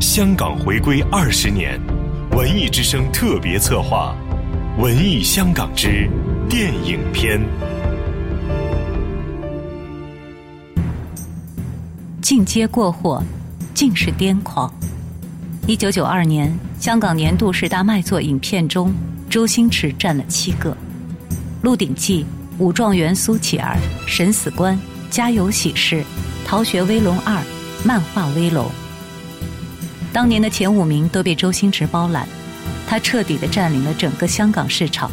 香港回归二十年，文艺之声特别策划《文艺香港之电影篇》。进阶过火，尽是癫狂。一九九二年，香港年度十大卖座影片中，周星驰占了七个，《鹿鼎记》《武状元苏乞儿》《审死官》《家有喜事》《逃学威龙二》《漫画威龙》。当年的前五名都被周星驰包揽，他彻底的占领了整个香港市场，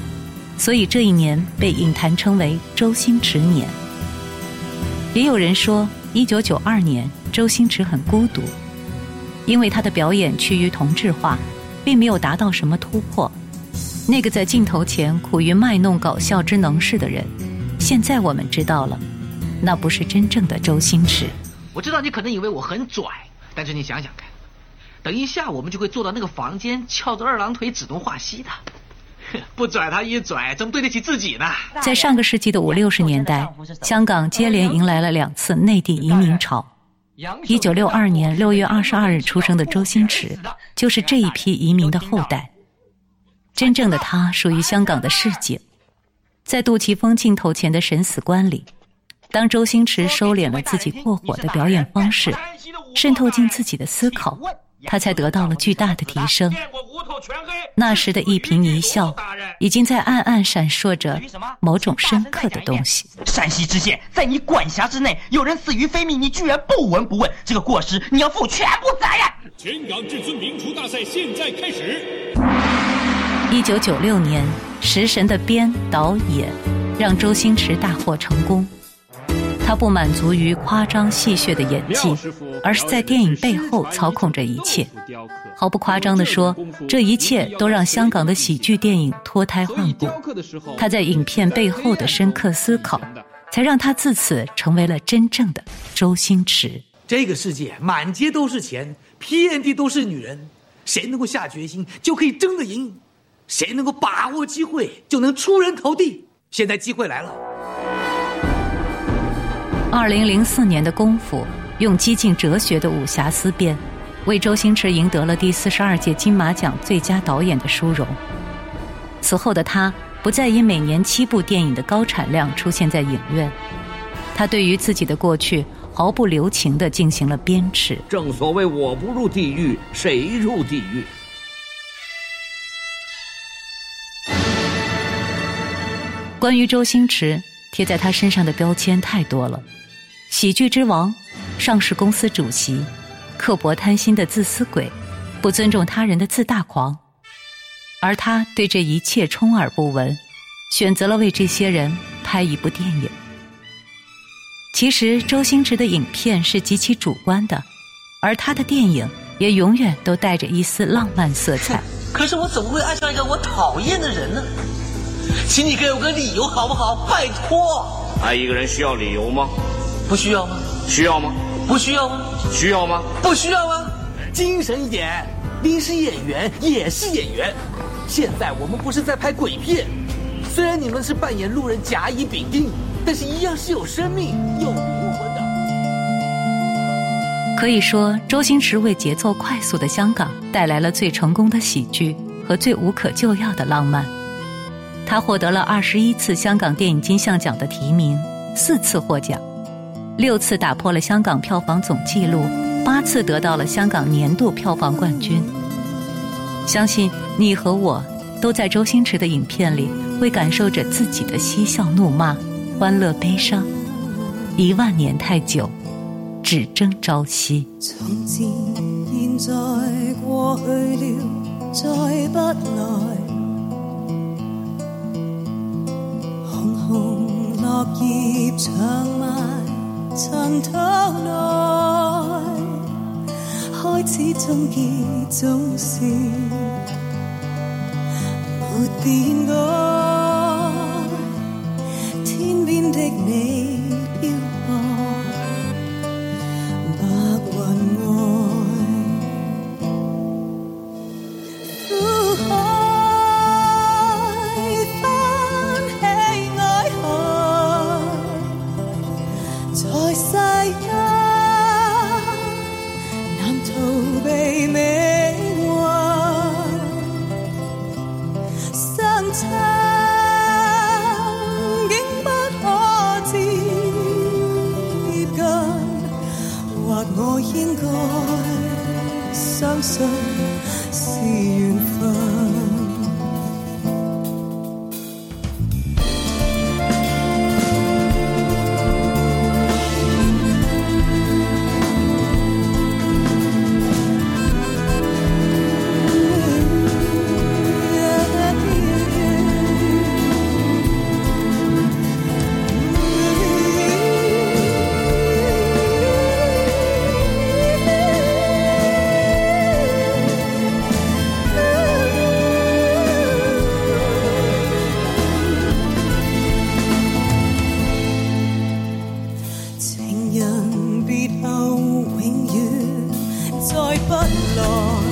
所以这一年被影坛称为“周星驰年”。也有人说。一九九二年，周星驰很孤独，因为他的表演趋于同质化，并没有达到什么突破。那个在镜头前苦于卖弄搞笑之能事的人，现在我们知道了，那不是真正的周星驰。我知道你可能以为我很拽，但是你想想看，等一下我们就会坐到那个房间，翘着二郎腿指东画西的。不拽他一拽，怎么对得起自己呢？在上个世纪的五六十年代，香港接连迎来了两次内地移民潮。一九六二年六月二十二日出生的周星驰，就是这一批移民的后代。真正的他属于香港的市井，在杜琪峰镜头前的审死官里，当周星驰收敛了自己过火的表演方式，渗透进自己的思考。他才得到了巨大的提升。那时的一颦一笑，已经在暗暗闪烁着某种深刻的东西。山西知县在你管辖之内，有人死于非命，你居然不闻不问，这个过失你要负全部责任。全港至尊名厨大赛现在开始。一九九六年，《食神》的编导演让周星驰大获成功。他不满足于夸张戏谑的演技，而是在电影背后操控着一切。毫不夸张地说，这一切都让香港的喜剧电影脱胎换骨。他在影片背后的深刻思考，才让他自此成为了真正的周星驰。这个世界满街都是钱，遍地都是女人，谁能够下决心就可以争得赢，谁能够把握机会就能出人头地。现在机会来了。二零零四年的《功夫》用激进哲学的武侠思辨，为周星驰赢得了第四十二届金马奖最佳导演的殊荣。此后的他不再以每年七部电影的高产量出现在影院，他对于自己的过去毫不留情地进行了鞭笞。正所谓我不入地狱，谁入地狱？关于周星驰贴在他身上的标签太多了。喜剧之王，上市公司主席，刻薄贪心的自私鬼，不尊重他人的自大狂，而他对这一切充耳不闻，选择了为这些人拍一部电影。其实周星驰的影片是极其主观的，而他的电影也永远都带着一丝浪漫色彩。可是我怎么会爱上一个我讨厌的人呢？请你给我个理由好不好？拜托。爱一个人需要理由吗？不需要吗？需要吗？不需要吗？需要吗？不需要吗？精神一点，你是演员，也是演员。现在我们不是在拍鬼片，虽然你们是扮演路人甲乙丙丁，但是一样是有生命、有灵魂的。可以说，周星驰为节奏快速的香港带来了最成功的喜剧和最无可救药的浪漫。他获得了二十一次香港电影金像奖的提名，四次获奖。六次打破了香港票房总纪录，八次得到了香港年度票房冠军。相信你和我都在周星驰的影片里，会感受着自己的嬉笑怒骂、欢乐悲伤。一万年太久，只争朝夕。从前、现在、过去了，再不来。红红落叶长埋。尘土内，开始终结总是没变改。天边的你相信是缘分。不来。